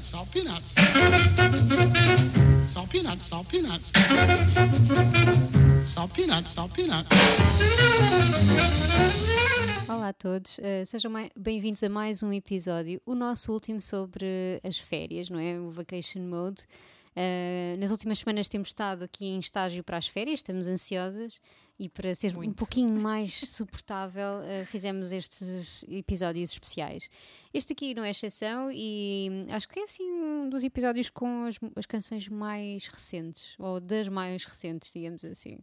peanuts, salt peanuts. Salt peanuts, salt peanuts. Salt peanuts, salt peanuts. Olá a todos, uh, sejam bem-vindos a mais um episódio, o nosso último sobre as férias, não é? O Vacation Mode. Uh, nas últimas semanas temos estado aqui em estágio para as férias, estamos ansiosas e para ser Muito. um pouquinho mais suportável, uh, fizemos estes episódios especiais. Este aqui não é exceção e acho que é assim um dos episódios com as, as canções mais recentes, ou das mais recentes, digamos assim.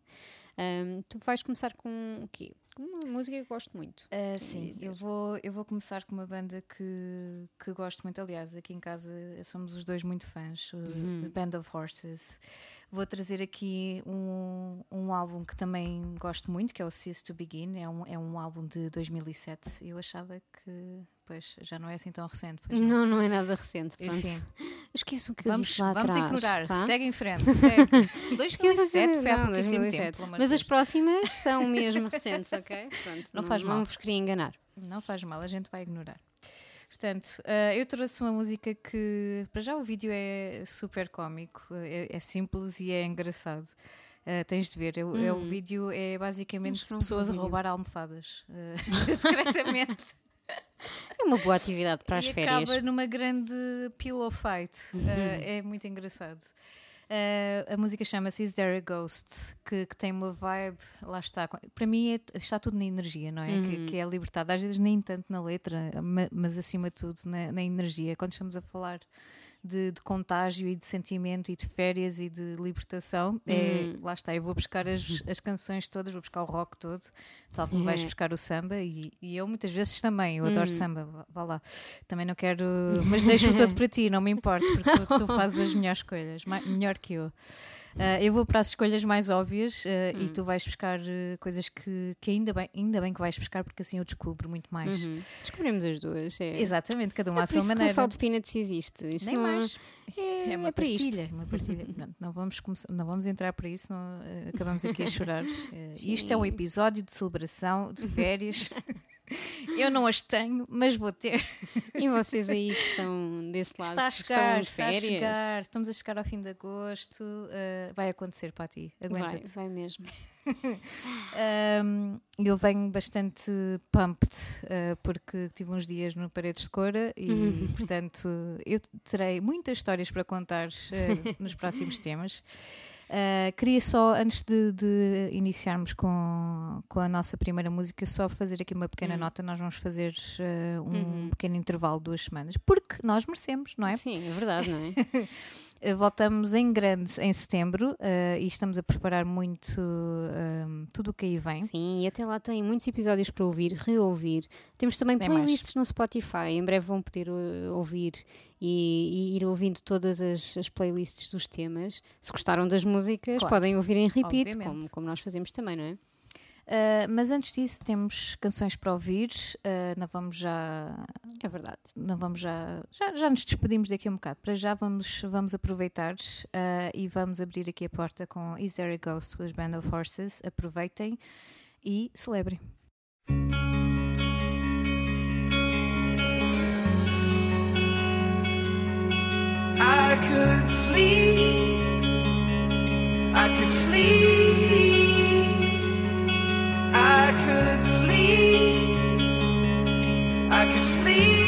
Um, tu vais começar com o quê? Uma música que eu gosto muito. Uh, sim, eu vou, eu vou começar com uma banda que, que gosto muito. Aliás, aqui em casa somos os dois muito fãs, uhum. Band of Horses. Vou trazer aqui um, um álbum que também gosto muito, que é o Cease to Begin. É um, é um álbum de 2007. Eu achava que Pois, já não é assim tão recente. Não. não. não, é nada recente. Pronto. Enfim. Esqueço o que vamos, disse lá Vamos atrás, ignorar. Tá? Segue em frente. Segue. 2007 foi há pouquíssimo tempo. Mas as próximas são mesmo recentes, ok? Pronto, não, não faz mal. Não vos queria enganar. Não faz mal, a gente vai ignorar. Portanto, uh, eu trouxe uma música que, para já, o vídeo é super cómico, é, é simples e é engraçado. Uh, tens de ver, é, hum. é, o hum. vídeo é basicamente pessoas a roubar almofadas uh, secretamente. É uma boa atividade para as e férias. acaba numa grande pillow fight. Uhum. Uh, é muito engraçado. Uh, a música chama-se Is There a Ghost? Que, que, tem uma vibe, lá está. Para mim é, está tudo na energia, não é? Uhum. Que, que, é libertado. Às vezes nem tanto na letra, mas acima de tudo na, na energia. Quando estamos a falar de, de, contágio e de sentimento e de férias e de libertação. É, uhum. lá está, eu vou buscar as, as canções todas, vou buscar o rock todo, tal como vais uhum. buscar o samba e, e, eu muitas vezes também, eu adoro uhum. samba, vá lá. Também não quero, mas deixo todo para ti, não me importa, porque tu, tu fazes as melhores escolhas, melhor que eu. Uh, eu vou para as escolhas mais óbvias uh, hum. e tu vais buscar uh, coisas que, que ainda, bem, ainda bem que vais buscar, porque assim eu descubro muito mais. Uhum. Descobrimos as duas. É. Exatamente, cada uma é à sua maneira. o salt peanuts existe. Isto Nem não... mais. É, é uma é partilha. Uma partilha. não, não, vamos começar, não vamos entrar para isso, não, acabamos aqui a chorar. isto é um episódio de celebração de férias. Eu não as tenho, mas vou ter. E vocês aí que estão desse lado? Está a chegar, está a chegar. Estamos a chegar ao fim de agosto. Uh, vai acontecer para ti. Aguenta-te. Vai, vai mesmo. um, eu venho bastante pumped uh, porque tive uns dias no Paredes de Cora e, uhum. portanto, eu terei muitas histórias para contar uh, nos próximos temas. Uh, queria só, antes de, de, iniciarmos com, com a nossa primeira música, só fazer aqui uma pequena uhum. nota. Nós vamos fazer uh, um uhum. pequeno intervalo de duas semanas, porque nós merecemos, não é? Sim, é verdade, não é? Eh, voltamos em grande em setembro uh, e estamos a preparar muito uh, tudo o que aí vem. Sim, e até lá tem muitos episódios para ouvir, reouvir. Temos também tem playlists mais. no Spotify, em breve vão poder uh, ouvir e, e, ir ouvindo todas as, as, playlists dos temas. Se gostaram das músicas, claro. podem ouvir em repeat, como, como nós fazemos também, não é? Uh, mas antes disso temos canções para ouvir. Uh, não vamos já. É verdade. Não vamos já. Já, já nos despedimos daqui um bocado. Para já vamos, vamos aproveitar uh, e vamos abrir aqui a porta com Is There a Ghost with Band of Horses. Aproveitem e celebrem. I could sleep. I could sleep. I could sleep.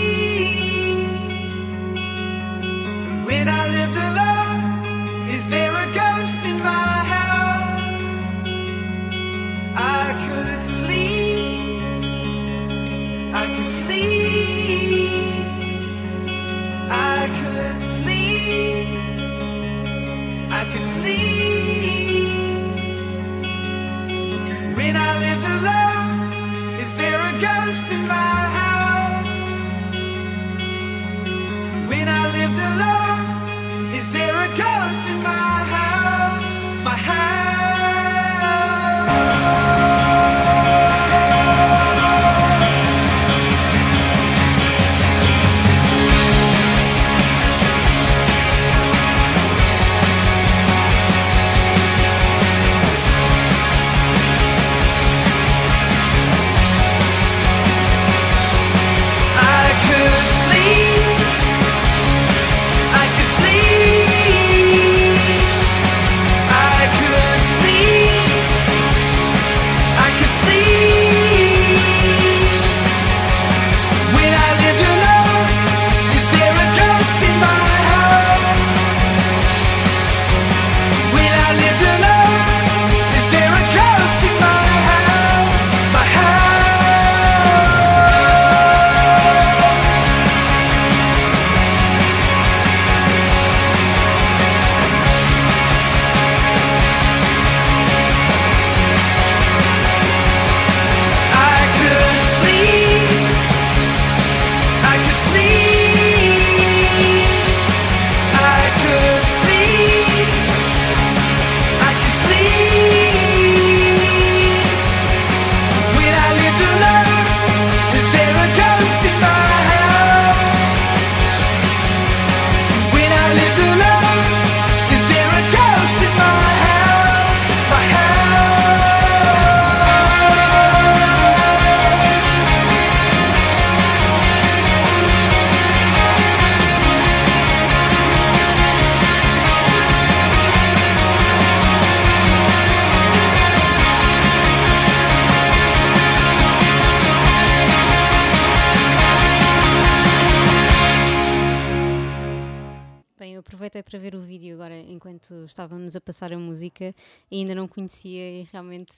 Aproveitei para ver o vídeo agora enquanto estávamos a passar a música e ainda não conhecia e realmente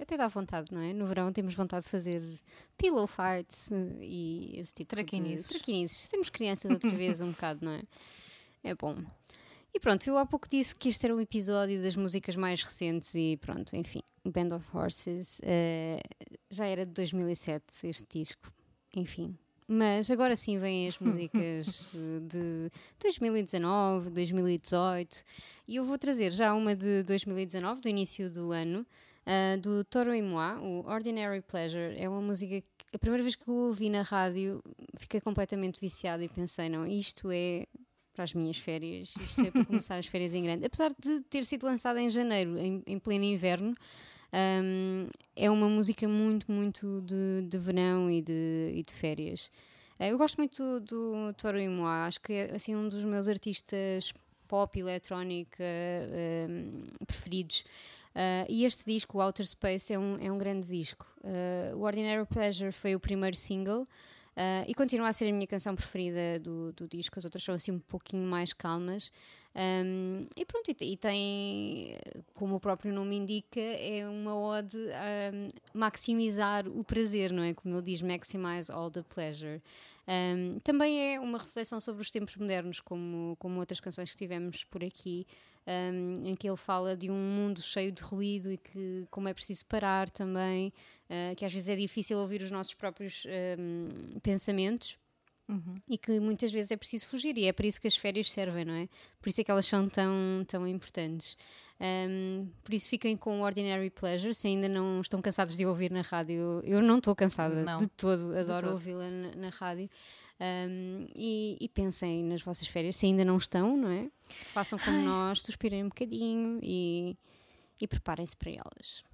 até dá vontade, não é? No verão temos vontade de fazer pillow fights e esse tipo Traquinices. de traquinices. Temos crianças outra vez um bocado, não é? É bom. E pronto, eu há pouco disse que este era um episódio das músicas mais recentes e pronto, enfim, Band of Horses eh, já era de 2007 este disco, enfim. Mas agora sim vêm as músicas eh, de 2019, 2018 e eu vou trazer já uma de 2019, do início do ano, ah, do Toro e Moi, o Ordinary Pleasure. É uma música que a primeira vez que eu ouvi na rádio fiquei completamente viciada e pensei, não, isto é para as minhas férias, isto é para começar as férias em grande. Apesar de ter sido lançada em janeiro, em, em pleno inverno, um, é uma música muito, muito de, de verão e de, e de férias. Uh, eu gosto muito do, do Toro Moi, acho que é assim, um dos meus artistas pop, eletrónica um, preferidos. Uh, e este disco, o Outer Space, é um, é um grande disco. Uh, o Ordinary Pleasure foi o primeiro single. Uh, e continua a ser a minha canção preferida do, do disco, as outras são assim um pouquinho mais calmas. Um, e pronto, e, tem, como o próprio nome indica, é uma ode a maximizar o prazer, não é? Como ele diz, maximize all the pleasure. Um, também é uma reflexão sobre os tempos modernos, como, como outras canções que tivemos por aqui, um, em que ele fala de um mundo cheio de ruído e que como é preciso parar também, uh, que às vezes é difícil ouvir os nossos próprios um, pensamentos. Uhum. E que muitas vezes é preciso fugir, e é para isso que as férias servem, não é? Por isso é que elas são tão, tão importantes. Um, por isso fiquem com Ordinary Pleasure, se ainda não estão cansados de ouvir na rádio. Eu não estou cansada Não, de todo, adoro ouvi-la na, na rádio. Um, e, e pensem nas vossas férias, se ainda não estão, não é? Façam como nós, suspirem um bocadinho e, e preparem-se para elas.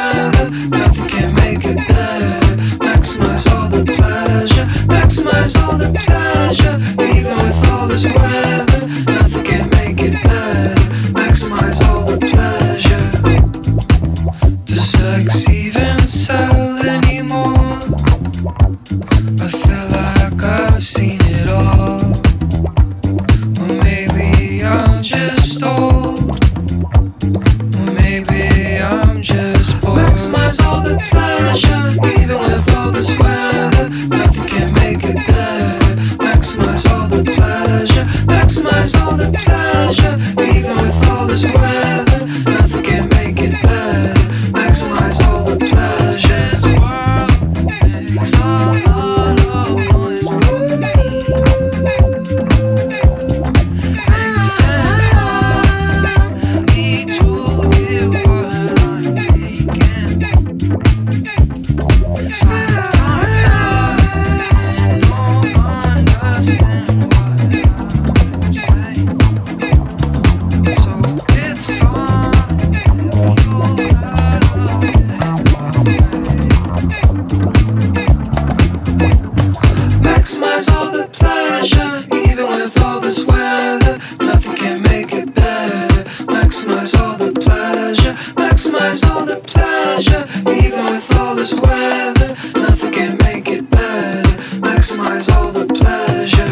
All all the pleasure.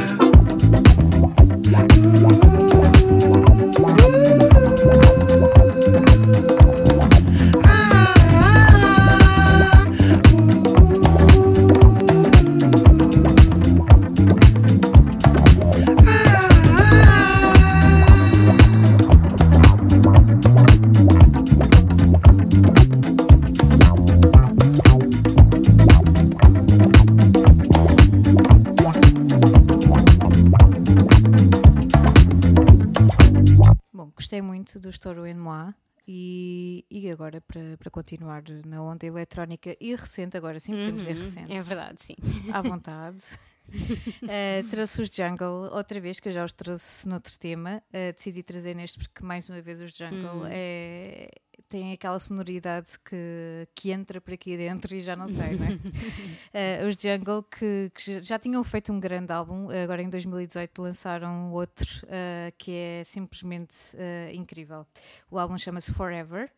Agora, para, para continuar na onda eletrónica e recente, agora sim podemos dizer Uhum, recente, É verdade, sim. à vontade. Uh, trouxe os Jungle outra vez, que eu já os trouxe noutro tema. Uh, decidi trazer neste porque, mais uma vez, os Jungle Uhum. é, têm aquela sonoridade que, que entra por aqui dentro e já não sei, não é? Uh, os Jungle que, que já tinham feito um grande álbum, agora em 2018 lançaram outro uh, que é simplesmente uh, incrível. O álbum chama-se Forever.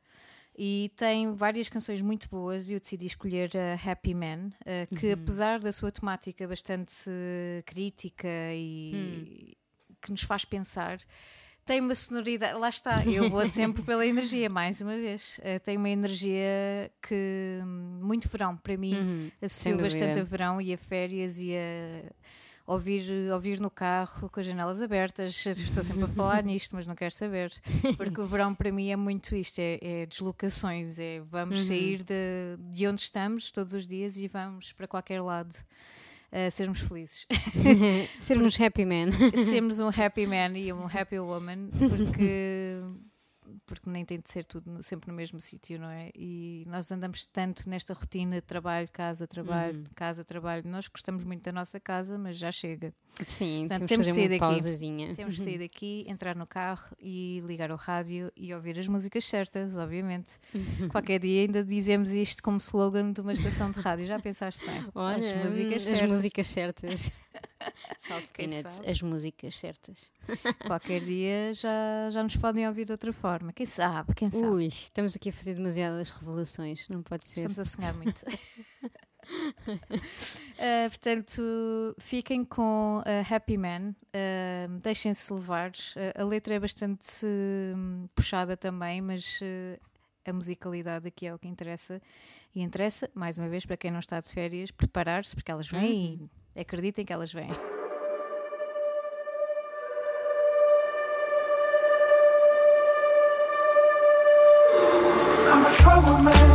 E tem várias canções muito boas e eu decidi escolher a Happy Man, eh, que apesar da sua temática bastante eh, crítica e que nos faz pensar, tem uma sonoridade, lá está, eu vou sempre pela energia, mais uma vez. Eh, tem uma energia que hum, muito verão, para mim, Uhum, sem associo bastante a verão e a férias e a ouvir, ouvir no carro com as janelas abertas. Estou sempre a falar nisto, mas não quero saber. Porque o verão para mim é muito isto: é, é deslocações, é vamos Uhum. sair de, de onde estamos todos os dias e vamos para qualquer lado. a sermos felizes. Sermos happy man. Sermos um happy man e um happy woman, porque, porque nem tem de ser tudo sempre no mesmo sítio, não é? E nós andamos tanto nesta rotina de trabalho, casa, trabalho, Uhum. casa, trabalho. Nós gostamos muito da nossa casa, mas já chega. Sim, Portanto, temos temos de sair daqui. pausazinha. Temos de sair daqui, entrar no carro e ligar o rádio e ouvir as músicas certas, obviamente. Qualquer dia ainda dizemos isto como slogan de uma estação de rádio. Já pensaste bem? Olha, as músicas hum, as certas. músicas certas. Salve Peanuts, as músicas certas. Qualquer dia já, já nos podem ouvir de outra forma. Quem sabe? Quem sabe? Ui, estamos aqui a fazer demasiadas revelações, não pode ser. Estamos a sonhar muito. Uh, portanto, fiquem com uh, Happy Man, uh, deixem-se levar. Uh, a letra é bastante hum, puxada também, mas a musicalidade aqui é o que interessa. E interessa, mais uma vez, para quem não está de férias, preparar-se, porque elas vêm e acreditem que elas vêm. I'm a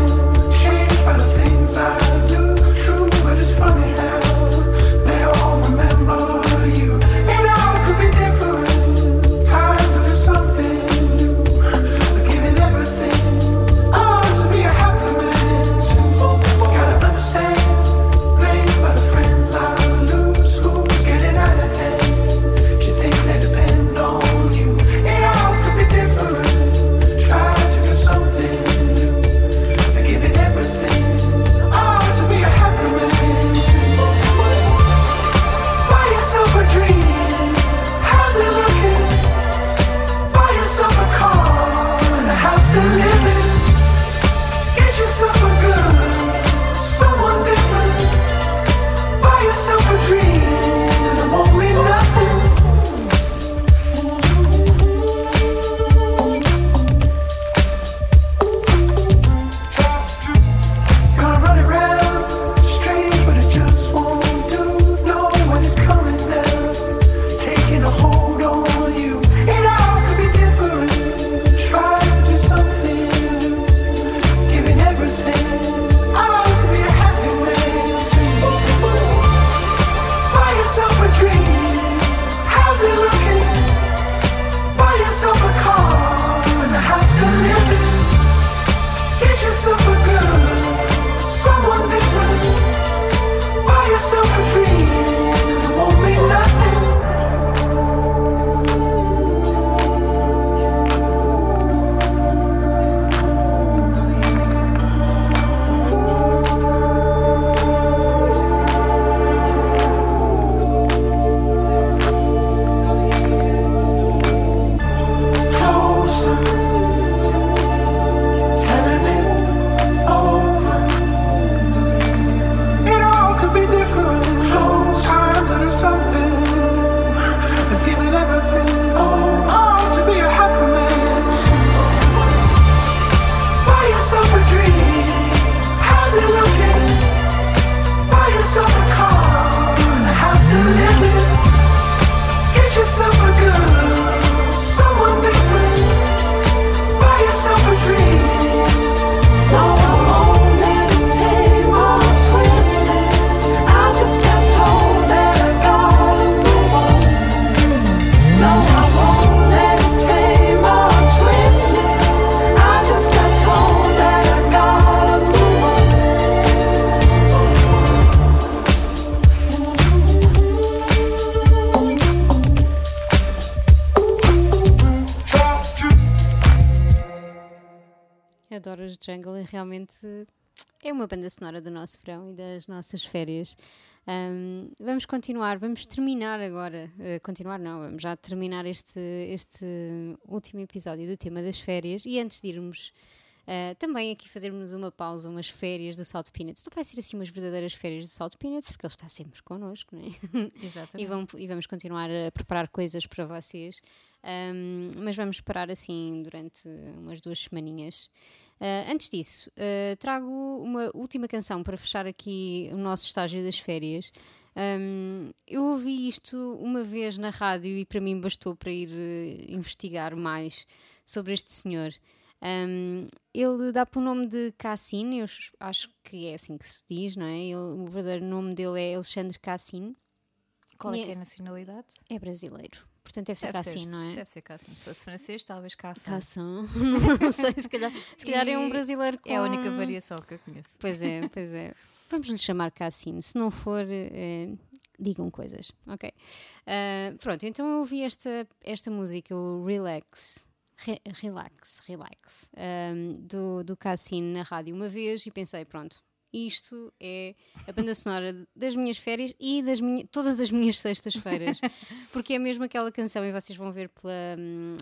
Jungle e realmente é uma banda sonora do nosso verão e das nossas férias. Um, vamos continuar, vamos terminar agora. Uh, continuar, não, vamos já terminar este, este último episódio do tema das férias. E antes de irmos Uh, também aqui fazermos uma pausa, umas férias do Salt Peanuts. Não vai ser assim umas verdadeiras férias do Salt Peanuts, porque ele está sempre connosco, não é? Exatamente. e, vamos, e vamos continuar a preparar coisas para vocês. Um, mas vamos parar assim durante umas duas semaninhas. Uh, antes disso, uh, trago uma última canção para fechar aqui o nosso estágio das férias. Um, eu ouvi isto uma vez na rádio e para mim bastou para ir uh, investigar mais sobre este senhor. Um, ele dá pelo nome de Cassin, eu acho que é assim que se diz, não é? Ele, o verdadeiro nome dele é Alexandre Cassin. Qual é, que é a nacionalidade? É brasileiro. Portanto, deve ser Deve Cassin, ser, não é? Deve ser Cassin. Se fosse francês, talvez Cassin. Cassin. não sei, se calhar, se calhar é um brasileiro com... É a única variação que eu conheço. Pois é, pois é. Vamos lhe chamar Cassin. Se não for, eh, digam coisas, ok? Ah, pronto, então eu ouvi esta, esta música, o Relax. Re- relax, relax, ahm, do, do Cassin na rádio uma vez e pensei, pronto, isto é a banda sonora das minhas férias e das minha, todas as minhas sextas-feiras, porque é mesmo aquela canção, e vocês vão ver pela, hum,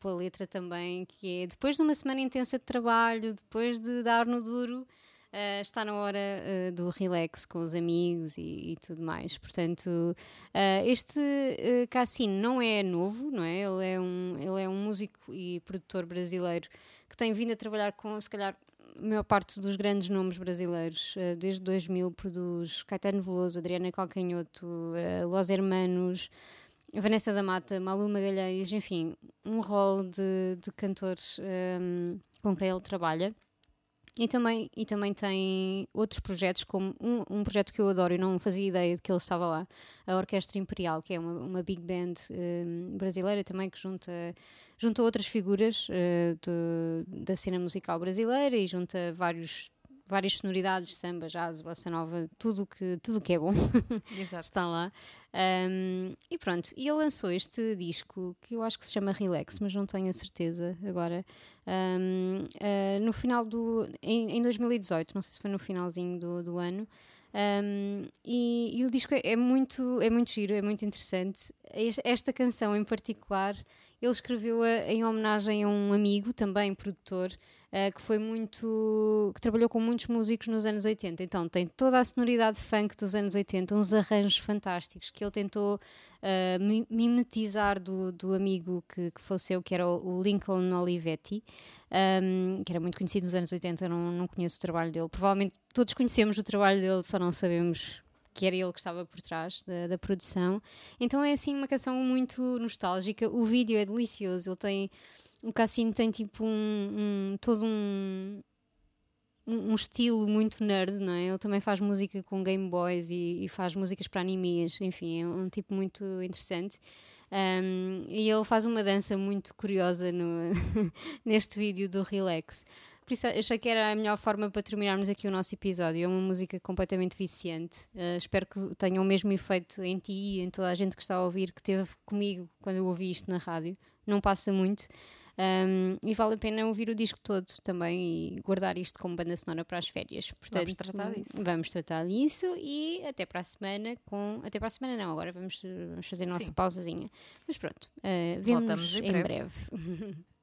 pela letra também, que é depois de uma semana intensa de trabalho, depois de dar no duro, ah, está na hora ah, do relax com os amigos e, e tudo mais. Portanto, ah, este uh, Cassino não é novo, não é? Ele é, um, ele é um músico e produtor brasileiro que tem vindo a trabalhar com, se calhar, maior parte dos grandes nomes brasileiros. Ah, desde 2000 produz Caetano Veloso, Adriana Calcanhoto, ah, Los Hermanos, Vanessa da Mata, Malu Magalhães, enfim, um rol de, de cantores ahm, com quem ele trabalha. E também, e também tem outros projetos, como um, um projeto que eu adoro e não fazia ideia de que ele estava lá, a Orquestra Imperial, que é uma, uma big band hum, brasileira também que junta, junta outras figuras eh, do- da cena musical brasileira e junta vários, várias sonoridades, samba, jazz, bossa nova, tudo que, tudo que é bom Exato. está lá. Um, e pronto, e ele lançou este disco que eu acho que se chama Relax, mas não tenho a certeza agora. Um, uh, no final do. Em, em 2018, não sei se foi no finalzinho do, do ano. Um, e, e o disco é, é muito, é muito giro, é muito interessante. Este- Esta canção em particular, ele escreveu-a em homenagem a um amigo, também produtor, uh, que foi muito. que trabalhou com muitos músicos nos anos 80. Então tem toda a sonoridade funk dos anos 80, uns arranjos fantásticos que ele tentou uh, mi- mimetizar do, do amigo que, que faleceu, que era o, Lincoln Olivetti, um, que era muito conhecido nos anos 80. Não, não conheço o trabalho dele. Provavelmente todos conhecemos o trabalho dele, só não sabemos que era ele que estava por trás da, da produção. Então é assim uma canção muito nostálgica. O vídeo é delicioso. Ele tem. O Cassino tem tipo um, um- todo um, um, estilo muito nerd, não é? Ele também faz música com Game Boys e, e faz músicas para animes, enfim, é um tipo muito interessante. Um, e ele faz uma dança muito curiosa no, neste vídeo do Relax. Por isso achei que era a melhor forma para terminarmos aqui o nosso episódio. É uma música completamente viciante. Uh, espero que tenha o mesmo efeito em ti e em toda a gente que está a ouvir, que teve comigo quando eu ouvi isto na rádio. Não passa muito. Um, e vale a pena ouvir o disco todo também e guardar isto como banda sonora para as férias. Portanto, tratar disso. Vamos tratar disso e até para a semana com. Até para a semana não, agora vamos, vamos fazer a nossa Sim. pausazinha. Mas pronto, uh, vemos Voltamos em em breve. breve.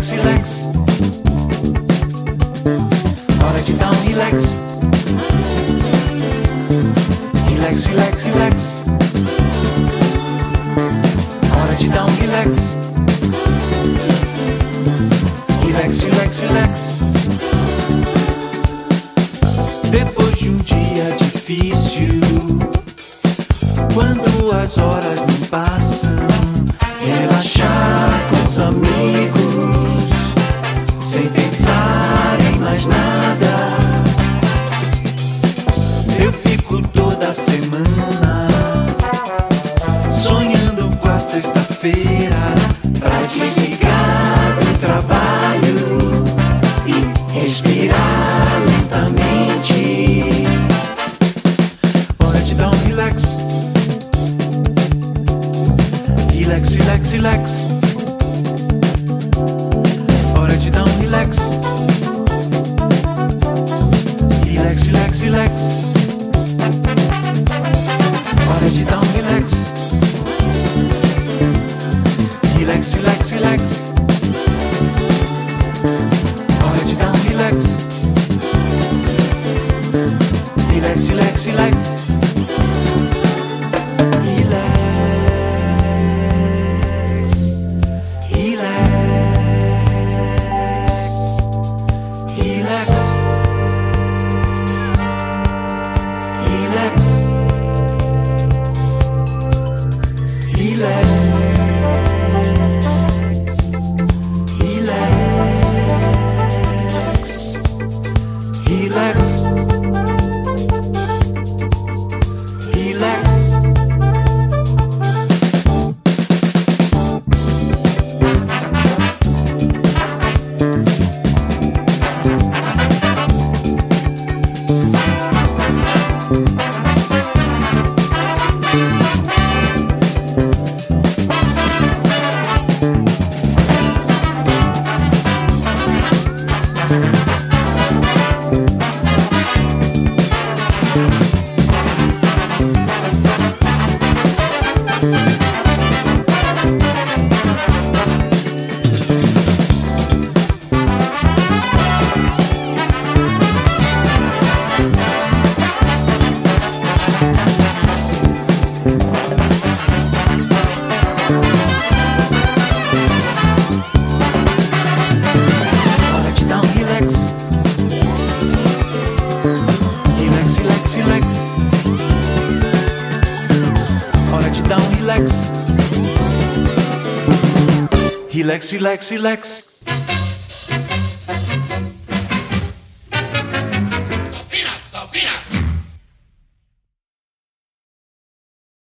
Relax. I'll you down, relax. Relax, relax, relax. Lexi, Lexi, Lex.